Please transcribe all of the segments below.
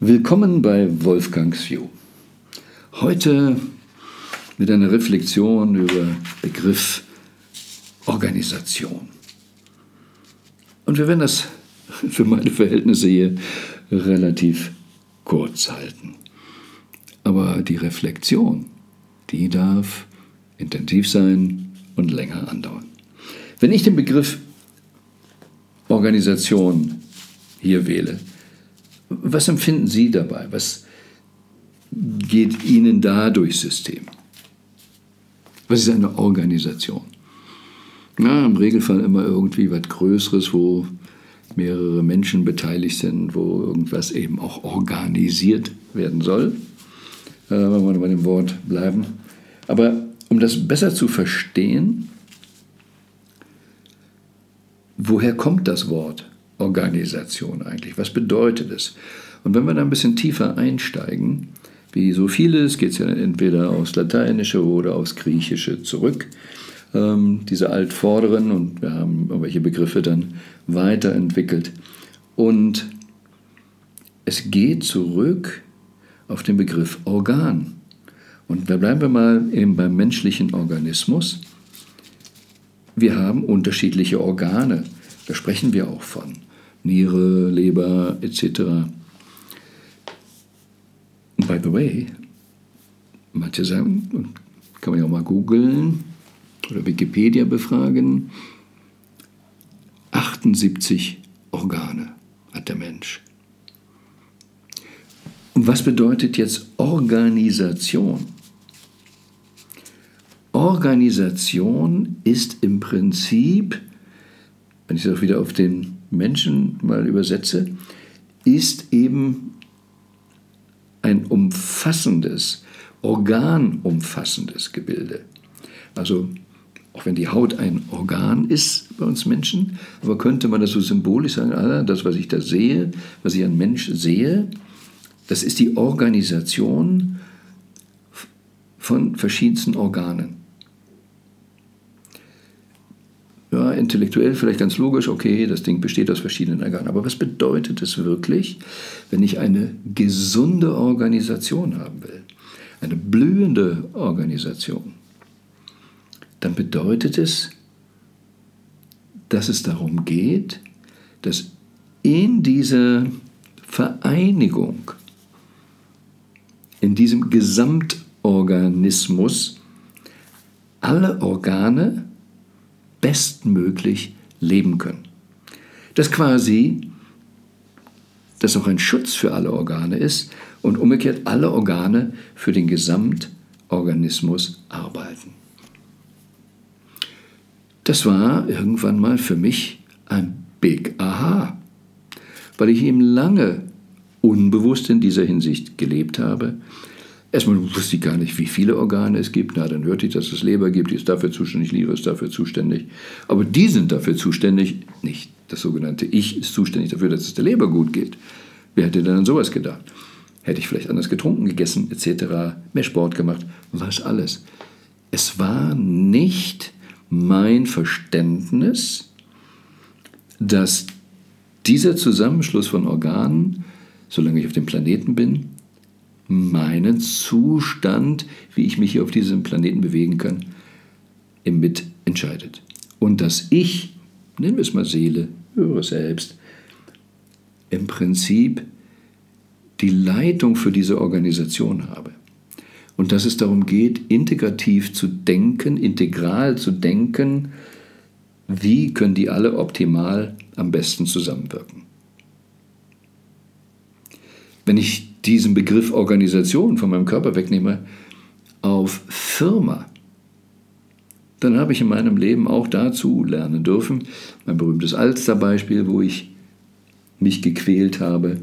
Willkommen bei Wolfgangs View. Heute mit einer Reflexion über Begriff Organisation. Und wir werden das für meine Verhältnisse hier relativ kurz halten. Aber die Reflexion, die darf intensiv sein und länger andauern. Wenn ich den Begriff Organisation hier wähle, was empfinden Sie dabei? Was geht Ihnen da durchs System? Was ist eine Organisation? Na, im Regelfall immer irgendwie was Größeres, wo mehrere Menschen beteiligt sind, wo irgendwas eben auch organisiert werden soll. Äh, wenn wir bei dem Wort bleiben. Aber um das besser zu verstehen, woher kommt das Wort Organisation eigentlich? Was bedeutet es? Und wenn wir da ein bisschen tiefer einsteigen, wie so vieles, geht es ja entweder aus Lateinische oder aus Griechische zurück, ähm, diese Altvorderen, und wir haben irgendwelche Begriffe dann weiterentwickelt. Und es geht zurück auf den Begriff Organ. Und da bleiben wir mal eben beim menschlichen Organismus. Wir haben unterschiedliche Organe. Da sprechen wir auch von. Niere, Leber etc. by the way, manche sagen, kann man ja auch mal googeln oder Wikipedia befragen, 78 Organe hat der Mensch. Und was bedeutet jetzt Organisation? Organisation ist im Prinzip, wenn ich das wieder auf den Menschen mal übersetze, ist eben ein umfassendes, organumfassendes Gebilde. Also auch wenn die Haut ein Organ ist bei uns Menschen, aber könnte man das so symbolisch sagen, ah, das, was ich da sehe, was ich an Mensch sehe, das ist die Organisation von verschiedensten Organen. Ja, intellektuell vielleicht ganz logisch, okay, das Ding besteht aus verschiedenen Organen. Aber was bedeutet es wirklich, wenn ich eine gesunde Organisation haben will? Eine blühende Organisation? Dann bedeutet es, dass es darum geht, dass in dieser Vereinigung, in diesem Gesamtorganismus alle Organe bestmöglich leben können. Dass quasi das auch ein Schutz für alle Organe ist und umgekehrt alle Organe für den Gesamtorganismus arbeiten. Das war irgendwann mal für mich ein Big Aha, weil ich eben lange unbewusst in dieser Hinsicht gelebt habe Erstmal wusste ich gar nicht, wie viele Organe es gibt. Na, dann hörte ich, dass es Leber gibt, die ist dafür zuständig, Leber ist dafür zuständig. Aber die sind dafür zuständig, nicht das sogenannte Ich ist zuständig dafür, dass es der Leber gut geht. Wer hätte denn an sowas gedacht? Hätte ich vielleicht anders getrunken, gegessen, etc., mehr Sport gemacht, was alles. Es war nicht mein Verständnis, dass dieser Zusammenschluss von Organen, solange ich auf dem Planeten bin, meinen Zustand, wie ich mich hier auf diesem Planeten bewegen kann, mit entscheidet. Und dass ich, nennen wir es mal Seele, höre selbst, im Prinzip die Leitung für diese Organisation habe. Und dass es darum geht, integrativ zu denken, integral zu denken, wie können die alle optimal am besten zusammenwirken. Wenn ich diesen Begriff Organisation von meinem Körper wegnehme, auf Firma, dann habe ich in meinem Leben auch dazu lernen dürfen. Mein berühmtes Alster-Beispiel, wo ich mich gequält habe.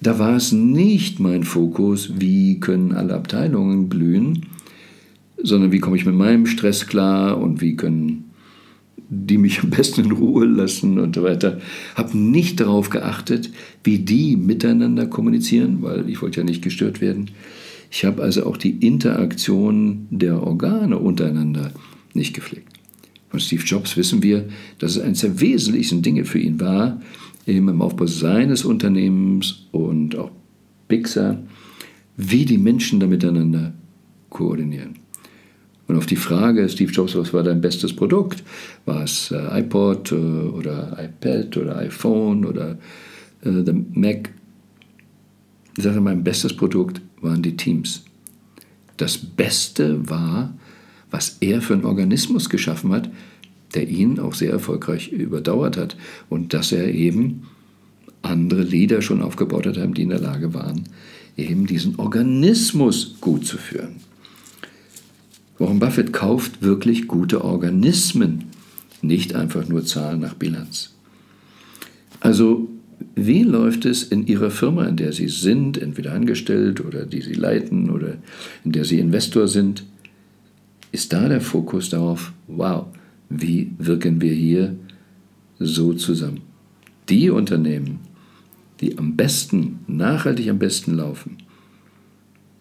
Da war es nicht mein Fokus, wie können alle Abteilungen blühen, sondern wie komme ich mit meinem Stress klar und wie können die mich am besten in Ruhe lassen und so weiter. Habe nicht darauf geachtet, wie die miteinander kommunizieren, weil ich wollte ja nicht gestört werden. Ich habe also auch die Interaktion der Organe untereinander nicht gepflegt. Von Steve Jobs wissen wir, dass es eines der wesentlichsten Dinge für ihn war, eben im Aufbau seines Unternehmens und auch Pixar, wie die Menschen da miteinander koordinieren. Und auf die Frage, Steve Jobs, was war dein bestes Produkt? War es äh, iPod äh, oder iPad oder iPhone oder äh, der Mac? Ich sagte, mein bestes Produkt waren die Teams. Das Beste war, was er für einen Organismus geschaffen hat, der ihn auch sehr erfolgreich überdauert hat. Und dass er eben andere Leader schon aufgebaut hat, die in der Lage waren, eben diesen Organismus gut zu führen. Warren Buffett kauft wirklich gute Organismen, nicht einfach nur Zahlen nach Bilanz. Also, wie läuft es in Ihrer Firma, in der Sie sind, entweder angestellt oder die Sie leiten oder in der Sie Investor sind? Ist da der Fokus darauf, wow, wie wirken wir hier so zusammen? Die Unternehmen, die am besten, nachhaltig am besten laufen,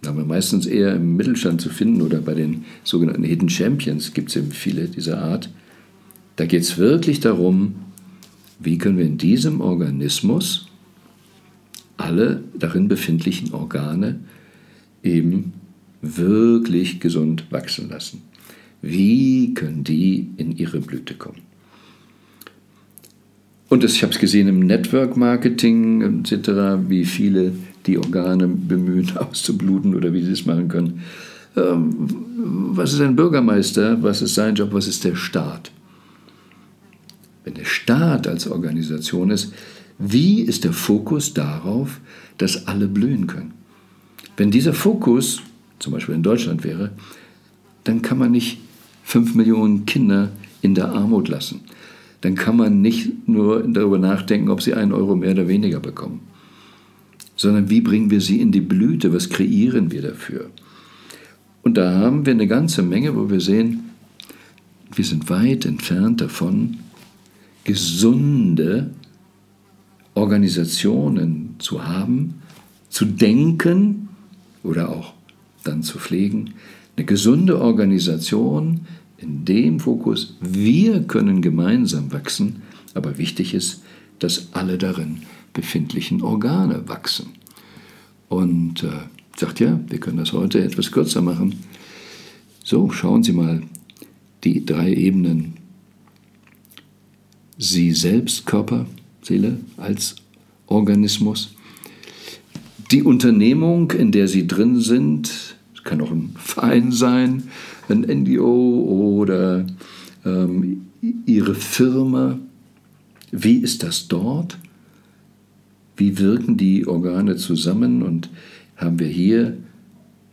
aber meistens eher im Mittelstand zu finden oder bei den sogenannten Hidden Champions gibt es eben viele dieser Art. Da geht es wirklich darum, wie können wir in diesem Organismus alle darin befindlichen Organe eben wirklich gesund wachsen lassen. Wie können die in ihre Blüte kommen? Und das, ich habe es gesehen im Network Marketing etc., wie viele die Organe bemühen, auszubluten oder wie sie es machen können. Ähm, was ist ein Bürgermeister? Was ist sein Job? Was ist der Staat? Wenn der Staat als Organisation ist, wie ist der Fokus darauf, dass alle blühen können? Wenn dieser Fokus zum Beispiel in Deutschland wäre, dann kann man nicht fünf Millionen Kinder in der Armut lassen. Dann kann man nicht nur darüber nachdenken, ob sie einen Euro mehr oder weniger bekommen sondern wie bringen wir sie in die Blüte, was kreieren wir dafür. Und da haben wir eine ganze Menge, wo wir sehen, wir sind weit entfernt davon, gesunde Organisationen zu haben, zu denken oder auch dann zu pflegen. Eine gesunde Organisation in dem Fokus, wir können gemeinsam wachsen, aber wichtig ist, dass alle darin befindlichen Organe wachsen. Und äh, sagt ja, wir können das heute etwas kürzer machen. So, schauen Sie mal die drei Ebenen. Sie selbst, Körper, Seele als Organismus. Die Unternehmung, in der Sie drin sind, kann auch ein Verein sein, ein NGO oder ähm, Ihre Firma. Wie ist das dort? Wie wirken die Organe zusammen und haben wir hier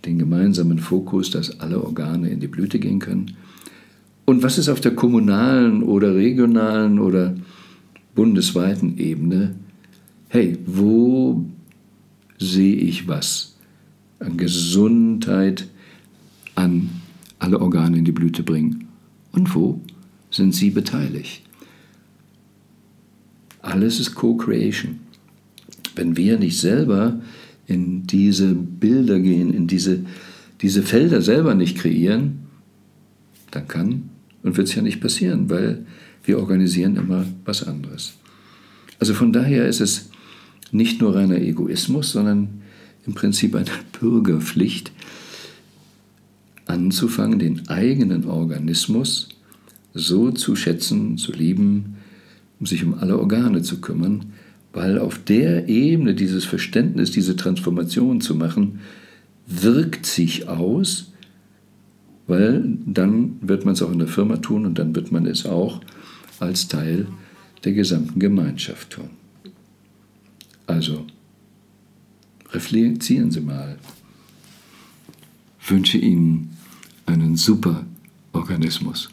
den gemeinsamen Fokus, dass alle Organe in die Blüte gehen können? Und was ist auf der kommunalen oder regionalen oder bundesweiten Ebene? Hey, wo sehe ich was an Gesundheit, an alle Organe in die Blüte bringen? Und wo sind Sie beteiligt? Alles ist Co-Creation. Wenn wir nicht selber in diese Bilder gehen, in diese, diese Felder selber nicht kreieren, dann kann und wird es ja nicht passieren, weil wir organisieren immer was anderes. Also von daher ist es nicht nur reiner Egoismus, sondern im Prinzip eine Bürgerpflicht, anzufangen, den eigenen Organismus so zu schätzen, zu lieben, um sich um alle Organe zu kümmern, weil auf der Ebene dieses Verständnis, diese Transformation zu machen, wirkt sich aus, weil dann wird man es auch in der Firma tun und dann wird man es auch als Teil der gesamten Gemeinschaft tun. Also, reflektieren Sie mal. Ich wünsche Ihnen einen super Organismus.